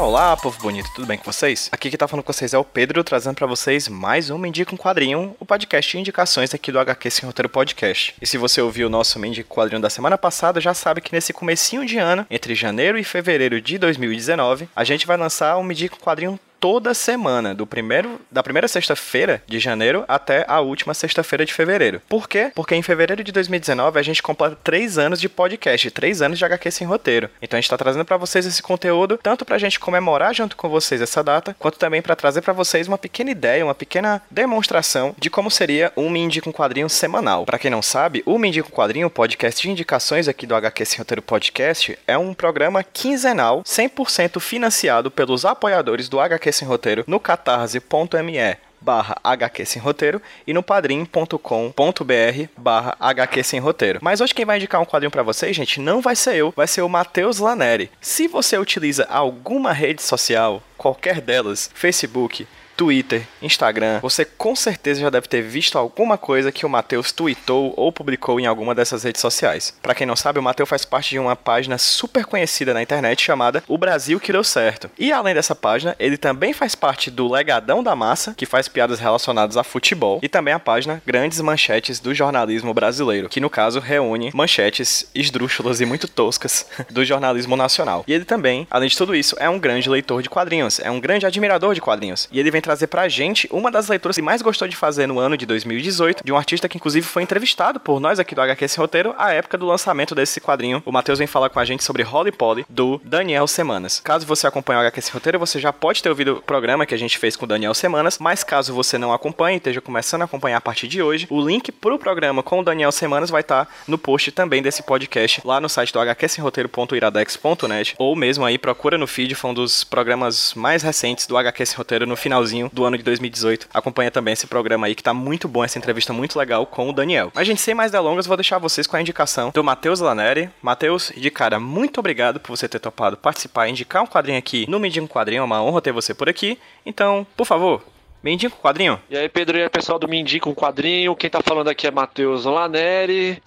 Olá, povo bonito, tudo bem com vocês? Aqui que tá falando com vocês é o Pedro, trazendo para vocês mais um Me um Quadrinho, o podcast de indicações aqui do HQ Sem Roteiro Podcast. E se você ouviu o nosso Me um Quadrinho da semana passada, já sabe que nesse comecinho de ano, entre janeiro e fevereiro de 2019, a gente vai lançar um Me um Quadrinho toda semana, do primeiro, da primeira sexta-feira de janeiro até a última sexta-feira de fevereiro. Por quê? Porque em fevereiro de 2019 a gente completa três anos de podcast, três anos de HQ sem roteiro. Então a gente está trazendo para vocês esse conteúdo, tanto para a gente comemorar junto com vocês essa data, quanto também para trazer para vocês uma pequena ideia, uma pequena demonstração de como seria um Me um Quadrinho semanal. Para quem não sabe, o Me um Quadrinho, podcast de indicações aqui do HQ sem roteiro podcast, é um programa quinzenal, 100% financiado pelos apoiadores do HQ Sem Roteiro no catarse.me barra HQ Sem Roteiro e no padrim.com.br barra HQ Sem Roteiro. Mas hoje quem vai indicar um quadrinho para vocês, gente, não vai ser eu, vai ser o Matheus Laneri. Se você utiliza alguma rede social, qualquer delas, Facebook, Twitter, Instagram, você com certeza já deve ter visto alguma coisa que o Matheus tweetou ou publicou em alguma dessas redes sociais. Para quem não sabe, o Matheus faz parte de uma página super conhecida na internet chamada O Brasil que deu certo. E além dessa página, ele também faz parte do Legadão da Massa, que faz piadas relacionadas a futebol, e também a página Grandes Manchetes do Jornalismo Brasileiro, que no caso reúne manchetes esdrúxulas e muito toscas do jornalismo nacional. E ele também, além de tudo isso, é um grande leitor de quadrinhos, é um grande admirador de quadrinhos. E ele vem trazer pra gente uma das leituras que mais gostou de fazer no ano de 2018, de um artista que inclusive foi entrevistado por nós aqui do HQ Sem Roteiro, à época do lançamento desse quadrinho. O Matheus vem falar com a gente sobre Holly Polly, do Daniel Semanas. Caso você acompanhe o HQ Sem Roteiro, você já pode ter ouvido o programa que a gente fez com o Daniel Semanas, mas caso você não acompanhe, esteja começando a acompanhar a partir de hoje, o link pro programa com o Daniel Semanas vai estar tá no post também desse podcast, lá no site do hqsemroteiro.iradex.net, ou mesmo aí procura no feed, foi um dos programas mais recentes do HQ Sem Roteiro no finalzinho do ano de 2018. Acompanha também esse programa aí que tá muito bom, essa entrevista muito legal com o Daniel. Mas, gente, sem mais delongas, vou deixar vocês com a indicação do Matheus Laneri. Matheus, de cara, muito obrigado por você ter topado participar e indicar um quadrinho aqui no Medium Quadrinho. É uma honra ter você por aqui. Então, por favor, me quadrinho. E aí, Pedro, e aí, pessoal do Me um Quadrinho. Quem tá falando aqui é Matheus Laneri.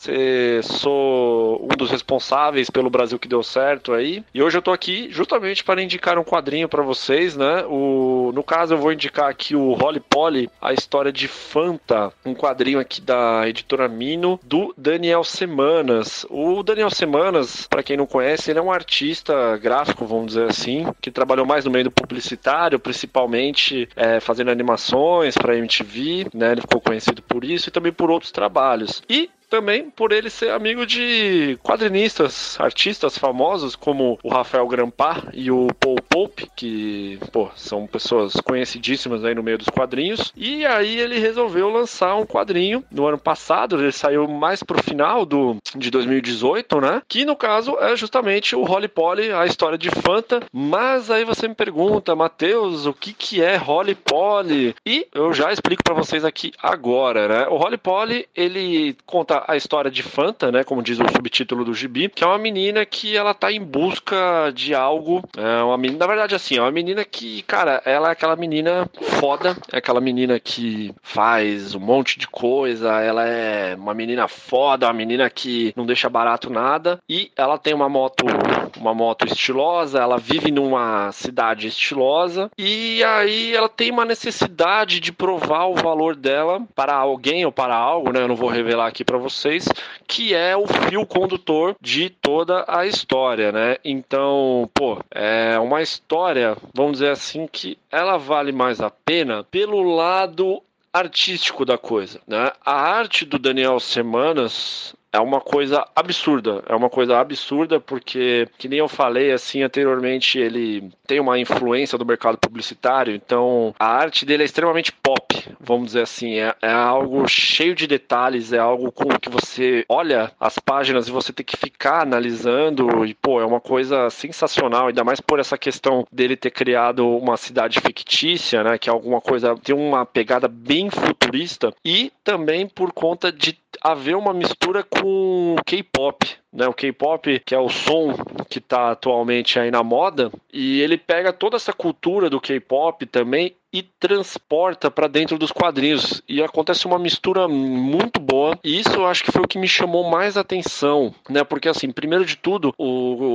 Sou um dos responsáveis pelo Brasil que deu certo aí. E hoje eu tô aqui justamente para indicar um quadrinho para vocês, né? O, no caso, eu vou indicar aqui o Holly Polly, a história de Fanta, um quadrinho aqui da editora Mino, do Daniel Semanas. O Daniel Semanas, para quem não conhece, ele é um artista gráfico, vamos dizer assim, que trabalhou mais no meio do publicitário, principalmente é, fazendo animações para MTV, né? Ele ficou conhecido por isso e também por outros trabalhos. E também por ele ser amigo de quadrinistas, artistas famosos como o Rafael Grampar e o Paul Pope, que, pô, são pessoas conhecidíssimas aí no meio dos quadrinhos. E aí ele resolveu lançar um quadrinho no ano passado, ele saiu mais pro final do de 2018, né? Que no caso é justamente o Holly Polly, a história de Fanta. Mas aí você me pergunta, Matheus, o que que é Holly Polly? E eu já explico para vocês aqui agora, né? O Holly Polly, ele conta a história de Fanta, né, como diz o subtítulo do gibi, que é uma menina que ela tá em busca de algo, é uma menina, na verdade assim, é uma menina que, cara, ela é aquela menina foda, é aquela menina que faz um monte de coisa, ela é uma menina foda, uma menina que não deixa barato nada e ela tem uma moto, uma moto estilosa, ela vive numa cidade estilosa e aí ela tem uma necessidade de provar o valor dela para alguém ou para algo, né? Eu não vou revelar aqui para vocês, que é o fio condutor de toda a história, né? Então, pô, é uma história, vamos dizer assim, que ela vale mais a pena pelo lado artístico da coisa, né? A arte do Daniel Semanas é uma coisa absurda. É uma coisa absurda porque, que nem eu falei assim anteriormente, ele tem uma influência do mercado publicitário, então a arte dele é extremamente pop, vamos dizer assim. É, é algo cheio de detalhes, é algo com que você olha as páginas e você tem que ficar analisando. E, pô, é uma coisa sensacional, ainda mais por essa questão dele ter criado uma cidade fictícia, né? Que é alguma coisa, tem uma pegada bem futurista, e também por conta de haver uma mistura com K-pop né? O K-pop, que é o som que está atualmente aí na moda, e ele pega toda essa cultura do K-pop também e transporta para dentro dos quadrinhos. E acontece uma mistura muito boa. E isso eu acho que foi o que me chamou mais atenção, né? Porque assim, primeiro de tudo, o,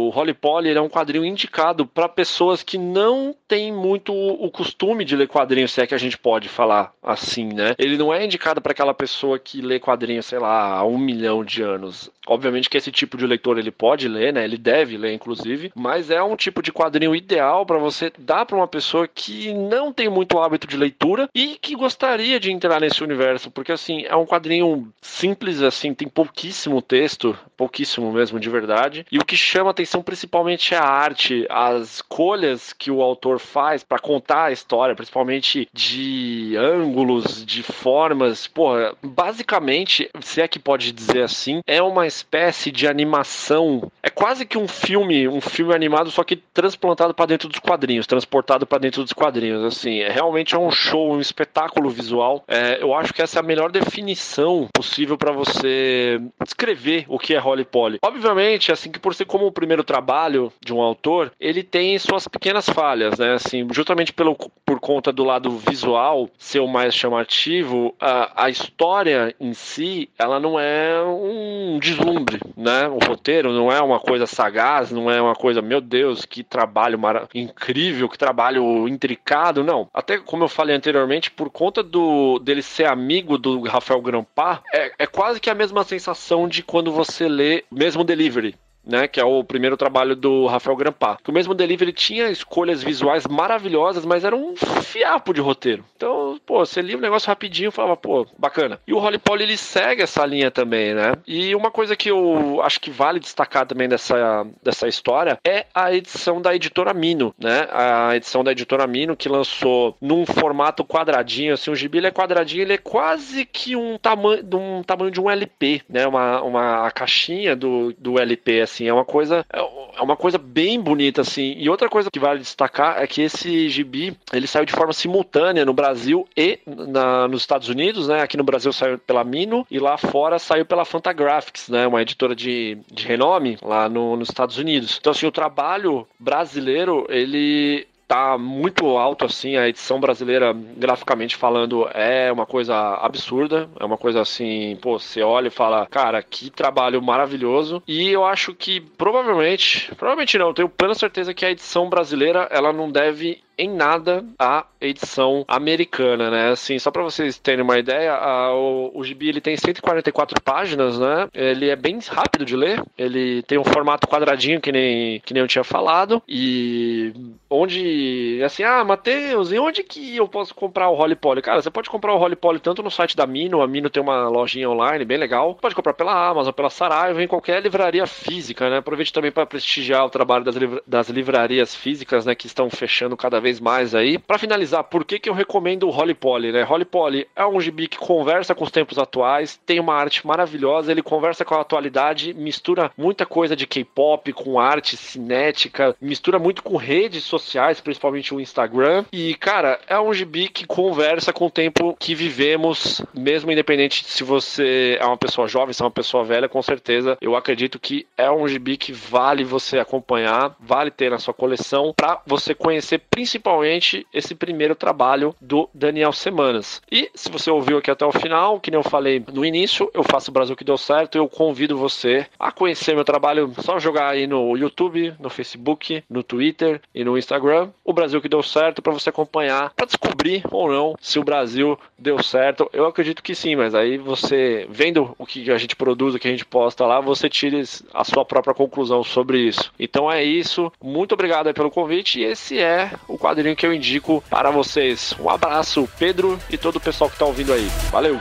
o Holly Polly é um quadrinho indicado para pessoas que não têm muito o costume de ler quadrinhos, se é que a gente pode falar assim, né? Ele não é indicado para aquela pessoa que lê quadrinhos, sei lá, há um milhão de anos. Obviamente que esse tipo de leitor ele pode ler, né? Ele deve ler, inclusive, mas é um tipo de quadrinho ideal para você dar para uma pessoa que não tem muito muito hábito de leitura e que gostaria de entrar nesse universo, porque assim, é um quadrinho simples, assim, tem pouquíssimo texto, pouquíssimo mesmo de verdade, e o que chama atenção principalmente é a arte, as escolhas que o autor faz para contar a história, principalmente de ângulos, de formas, porra, basicamente, se é que pode dizer assim, é uma espécie de animação, é quase que um filme, um filme animado, só que transplantado para dentro dos quadrinhos, transportado para dentro dos quadrinhos, assim, é realmente é um show, um espetáculo visual. É, eu acho que essa é a melhor definição possível para você descrever o que é Holly Polly. Obviamente, assim que por ser como o primeiro trabalho de um autor, ele tem suas pequenas falhas, né? Assim, justamente pelo, por conta do lado visual ser o mais chamativo, a, a história em si, ela não é um deslumbre, né? O roteiro não é uma coisa sagaz, não é uma coisa, meu Deus, que trabalho incrível, que trabalho intricado, não. Até como eu falei anteriormente, por conta do dele ser amigo do Rafael Grampar, é, é quase que a mesma sensação de quando você lê mesmo Delivery né, que é o primeiro trabalho do Rafael Grampar. O mesmo Delivery tinha escolhas visuais maravilhosas, mas era um fiapo de roteiro. Então, pô, você lia o um negócio rapidinho e falava, pô, bacana. E o Holly Polly, ele segue essa linha também, né? E uma coisa que eu acho que vale destacar também dessa, dessa história é a edição da editora Mino, né? A edição da editora Mino que lançou num formato quadradinho, assim, o gibi ele é quadradinho, ele é quase que um tamanho, um tamanho de um LP, né? Uma, uma caixinha do, do LP, assim, é uma coisa é, é uma coisa bem bonita assim. E outra coisa que vale destacar é que esse gibi, ele saiu de forma simultânea no Brasil e na, nos Estados Unidos, né? Aqui no Brasil saiu pela Mino e lá fora saiu pela Fantagraphics, né? Uma editora de, de renome lá no, nos Estados Unidos. Então assim, o trabalho brasileiro, ele tá muito alto assim, a edição brasileira, graficamente falando, é uma coisa absurda, é uma coisa assim, pô, você olha e fala, cara, que trabalho maravilhoso. E eu acho que provavelmente, provavelmente não, tenho plena certeza que a edição brasileira, ela não deve em nada a edição americana, né? Assim, só para vocês terem uma ideia, a, o, o gibi ele tem 144 páginas, né? Ele é bem rápido de ler, ele tem um formato quadradinho que nem, que nem eu tinha falado, e onde, assim, ah, Matheus, e onde que eu posso comprar o Holly Poly? Cara, você pode comprar o Holly Poly tanto no site da Mino, a Mino tem uma lojinha online bem legal, pode comprar pela Amazon, pela Saraiva, em qualquer livraria física, né? Aproveite também para prestigiar o trabalho das, livra das livrarias físicas, né, que estão fechando cada vez vez mais aí. Para finalizar, por que, que eu recomendo o Holly Polly, né? Holly Polly é um gibi que conversa com os tempos atuais, tem uma arte maravilhosa, ele conversa com a atualidade, mistura muita coisa de K-pop com arte cinética, mistura muito com redes sociais, principalmente o Instagram. E, cara, é um gibi que conversa com o tempo que vivemos, mesmo independente se você é uma pessoa jovem, se é uma pessoa velha, com certeza. Eu acredito que é um gibi que vale você acompanhar, vale ter na sua coleção, para você conhecer principalmente principalmente esse primeiro trabalho do Daniel Semanas. E se você ouviu aqui até o final, que nem eu falei no início, eu faço o Brasil que deu certo, eu convido você a conhecer meu trabalho, só jogar aí no YouTube, no Facebook, no Twitter e no Instagram, o Brasil que deu certo para você acompanhar, para descobrir ou não se o Brasil deu certo. Eu acredito que sim, mas aí você vendo o que a gente produz, o que a gente posta lá, você tire a sua própria conclusão sobre isso. Então é isso. Muito obrigado pelo convite e esse é o quadrinho que eu indico para vocês. Um abraço, Pedro e todo o pessoal que está ouvindo aí. Valeu!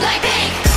Lightning!